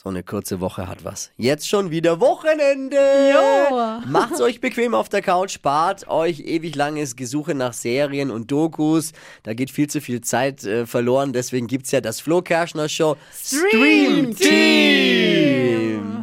So eine kurze Woche hat was. Jetzt schon wieder Wochenende. Jo. Macht's euch bequem auf der Couch, spart euch ewig langes Gesuche nach Serien und Dokus. Da geht viel zu viel Zeit äh, verloren. Deswegen gibt's ja das Flo Kerschner Show Stream Team.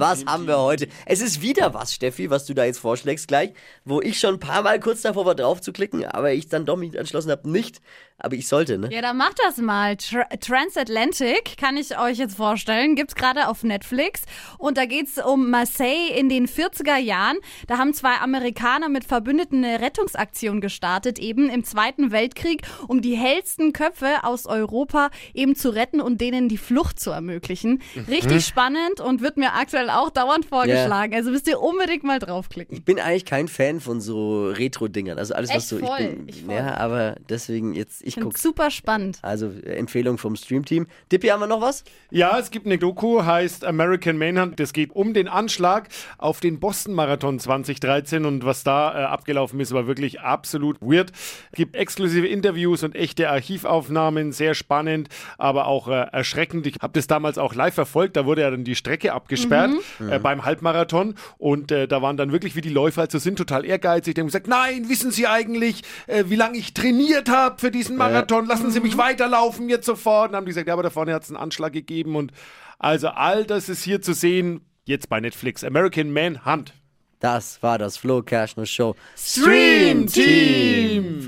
Was haben wir heute? Es ist wieder was, Steffi, was du da jetzt vorschlägst gleich, wo ich schon ein paar Mal kurz davor war, drauf zu klicken, aber ich dann doch mich entschlossen habe, nicht. Aber ich sollte, ne? Ja, dann macht das mal. Tra Transatlantic kann ich euch jetzt vorstellen. Gibt's gerade auf Netflix. Und da geht's um Marseille in den 40er Jahren. Da haben zwei Amerikaner mit Verbündeten eine Rettungsaktion gestartet, eben im Zweiten Weltkrieg, um die hellsten Köpfe aus Europa eben zu retten und denen die Flucht zu ermöglichen. Richtig spannend und wird mir aktuell auch dauernd vorgeschlagen. Also müsst ihr unbedingt mal draufklicken. Ich bin eigentlich kein Fan von so Retro-Dingern. Also alles, was Echt so. voll, ich bin, ich voll. ja, aber deswegen jetzt, ich guck's. super spannend. Also äh, Empfehlung vom Stream-Team. Dippi, haben wir noch was? Ja, es gibt eine Doku, heißt American Manhunt. Das geht um den Anschlag auf den Boston-Marathon 2013 und was da äh, abgelaufen ist, war wirklich absolut weird. Es gibt exklusive Interviews und echte Archivaufnahmen, sehr spannend, aber auch äh, erschreckend. Ich habe das damals auch live verfolgt, da wurde ja dann die Strecke abgesperrt äh, beim Halbmarathon und äh, da waren dann wirklich, wie die Läufer also sind, total ehrgeizig. Die haben gesagt, nein, wissen Sie eigentlich, äh, wie lange ich trainiert habe für diesen Marathon? Lassen Sie mich weiterlaufen jetzt sofort. Und dann haben die gesagt, ja, aber da vorne hat es einen Anschlag gegeben und also all das ist hier zu sehen, jetzt bei Netflix. American Manhunt. Das war das Flo Kerschner Show Stream Team.